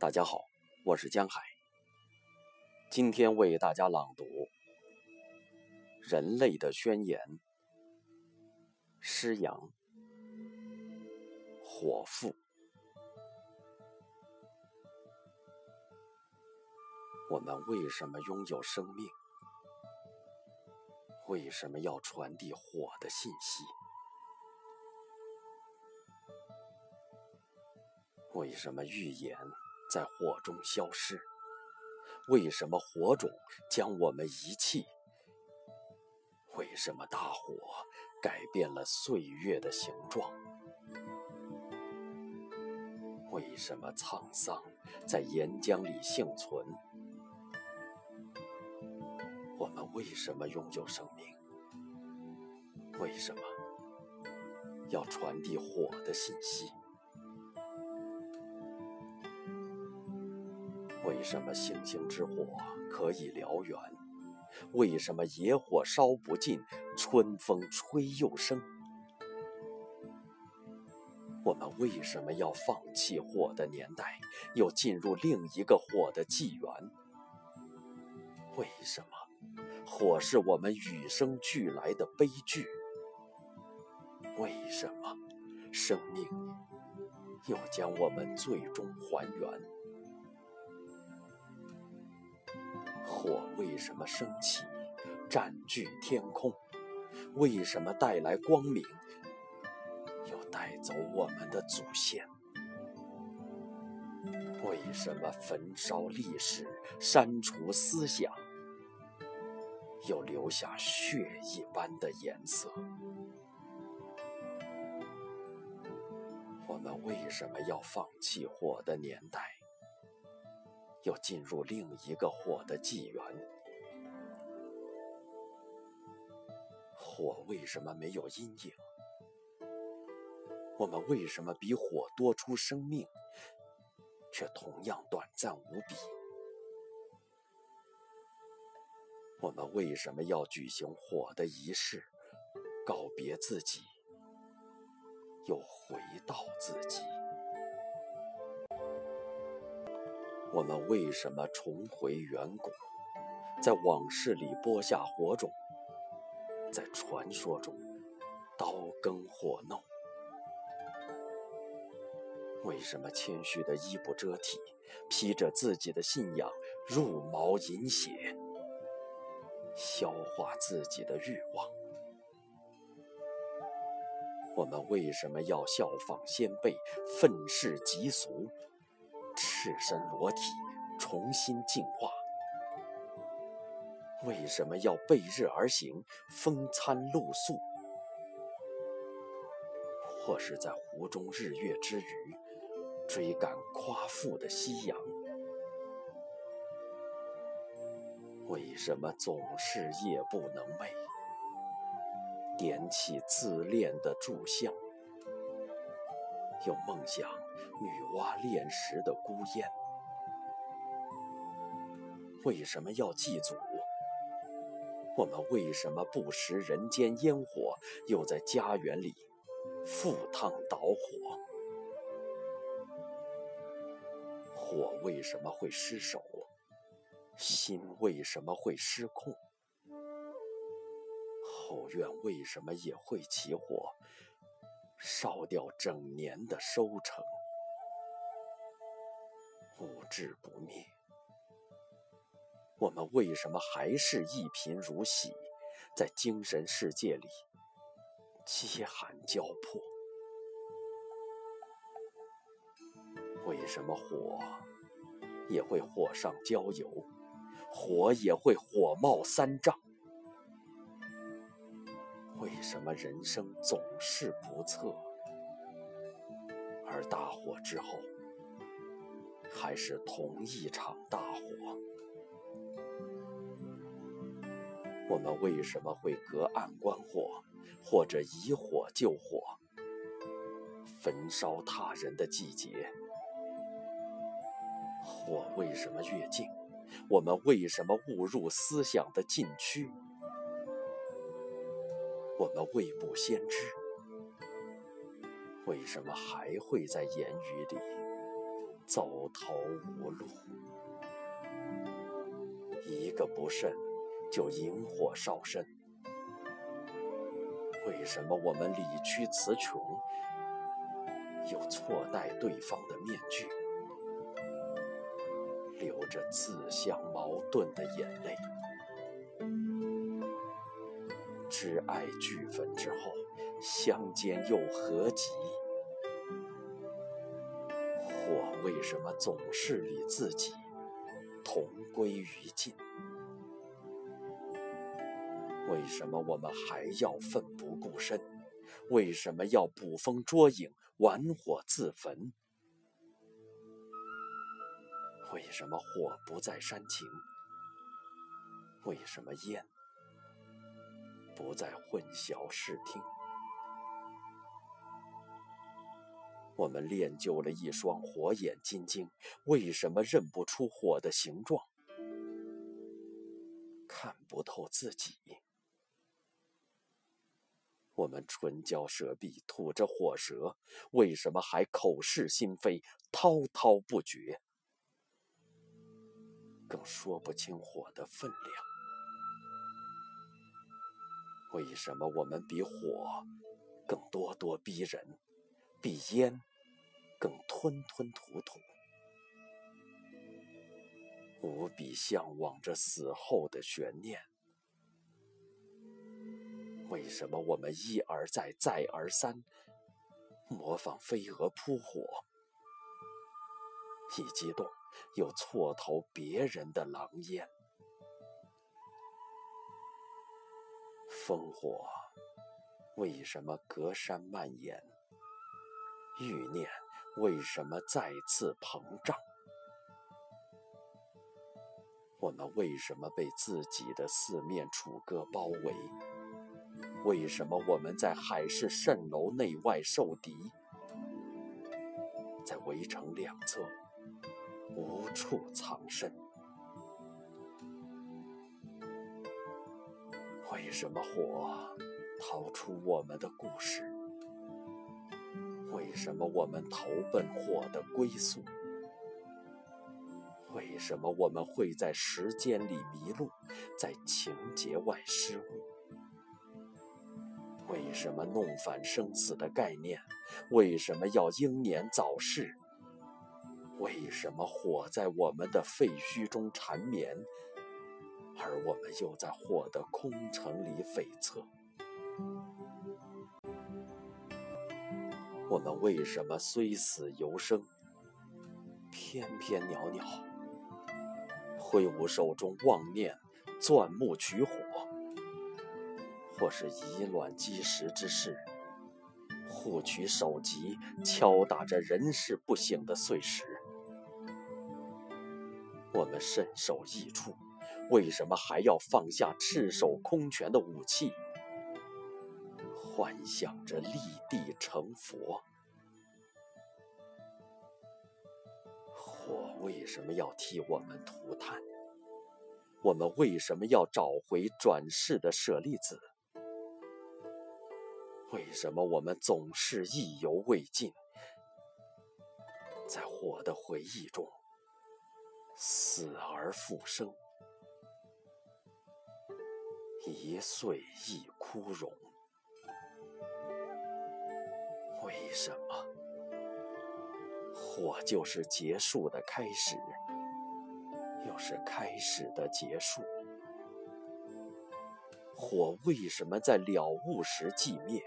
大家好，我是江海。今天为大家朗读《人类的宣言》。诗阳，火父。我们为什么拥有生命？为什么要传递火的信息？为什么预言？在火中消失，为什么火种将我们遗弃？为什么大火改变了岁月的形状？为什么沧桑在岩浆里幸存？我们为什么拥有生命？为什么要传递火的信息？为什么星星之火可以燎原？为什么野火烧不尽，春风吹又生？我们为什么要放弃火的年代，又进入另一个火的纪元？为什么火是我们与生俱来的悲剧？为什么生命又将我们最终还原？火为什么升起，占据天空？为什么带来光明，又带走我们的祖先？为什么焚烧历史，删除思想，又留下血一般的颜色？我们为什么要放弃火的年代？又进入另一个火的纪元。火为什么没有阴影？我们为什么比火多出生命，却同样短暂无比？我们为什么要举行火的仪式，告别自己，又回到自己？我们为什么重回远古，在往事里播下火种，在传说中刀耕火弄？为什么谦虚的衣不遮体，披着自己的信仰入毛饮血，消化自己的欲望？我们为什么要效仿先辈，愤世嫉俗？赤身裸体，重新进化。为什么要背日而行，风餐露宿？或是在湖中日月之余，追赶夸父的夕阳？为什么总是夜不能寐，点起自恋的炷香？又梦想女娲炼石的孤烟，为什么要祭祖？我们为什么不食人间烟火，又在家园里赴汤蹈火？火为什么会失手？心为什么会失控？后院为什么也会起火？烧掉整年的收成，无志不灭。我们为什么还是一贫如洗，在精神世界里饥寒交迫？为什么火也会火上浇油，火也会火冒三丈？为什么人生总是不测，而大火之后还是同一场大火？我们为什么会隔岸观火，或者以火救火，焚烧他人的季节？火为什么越近，我们为什么误入思想的禁区？我们未卜先知，为什么还会在言语里走投无路？一个不慎，就引火烧身。为什么我们理屈词穷，又错戴对方的面具，流着自相矛盾的眼泪？挚爱俱焚之后，相煎又何及？火为什么总是与自己同归于尽？为什么我们还要奋不顾身？为什么要捕风捉影、玩火自焚？为什么火不再煽情？为什么烟不再混淆视听？我们练就了一双火眼金睛，为什么认不出火的形状？看不透自己。我们唇焦舌闭，吐着火舌，为什么还口是心非，滔滔不绝？更说不清火的分量。为什么我们比火更咄咄逼人，比烟更吞吞吐吐？无比向往着死后的悬念。为什么我们一而再、再而三模仿飞蛾扑火，一激动又错投别人的狼烟？烽火为什么隔山蔓延？欲念为什么再次膨胀？我们为什么被自己的四面楚歌包围？为什么我们在海市蜃楼内外受敌，在围城两侧无处藏身？为什么火逃出我们的故事？为什么我们投奔火的归宿？为什么我们会在时间里迷路，在情节外失误？为什么弄反生死的概念？为什么要英年早逝？为什么火在我们的废墟中缠绵，而我们又在获得空城里悱恻？我们为什么虽死犹生，偏偏袅袅挥舞手中妄念，钻木取火？或是以卵击石之势，互取首级，敲打着人事不省的碎石。我们身首异处，为什么还要放下赤手空拳的武器，幻想着立地成佛？火为什么要替我们涂炭？我们为什么要找回转世的舍利子？为什么我们总是意犹未尽，在火的回忆中死而复生，一岁一枯荣？为什么火就是结束的开始，又是开始的结束？火为什么在了悟时寂灭？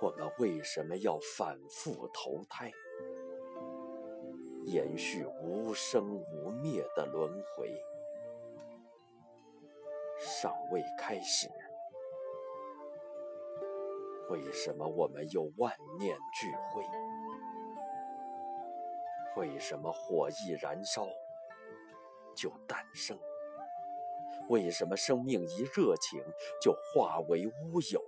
我们为什么要反复投胎，延续无生无灭的轮回？尚未开始，为什么我们又万念俱灰？为什么火一燃烧就诞生？为什么生命一热情就化为乌有？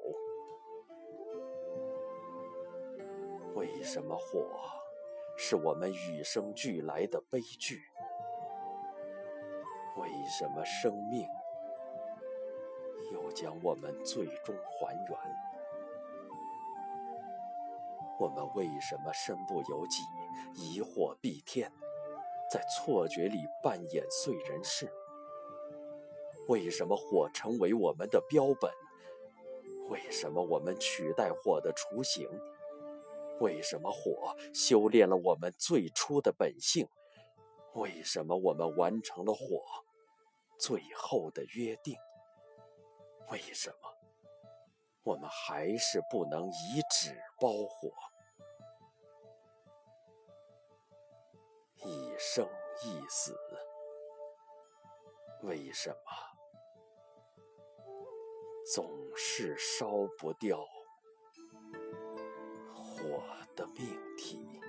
为什么火是我们与生俱来的悲剧？为什么生命又将我们最终还原？我们为什么身不由己，疑惑蔽天，在错觉里扮演燧人氏？为什么火成为我们的标本？为什么我们取代火的雏形？为什么火修炼了我们最初的本性？为什么我们完成了火最后的约定？为什么我们还是不能以纸包火？一生一死，为什么总是烧不掉？我的命题。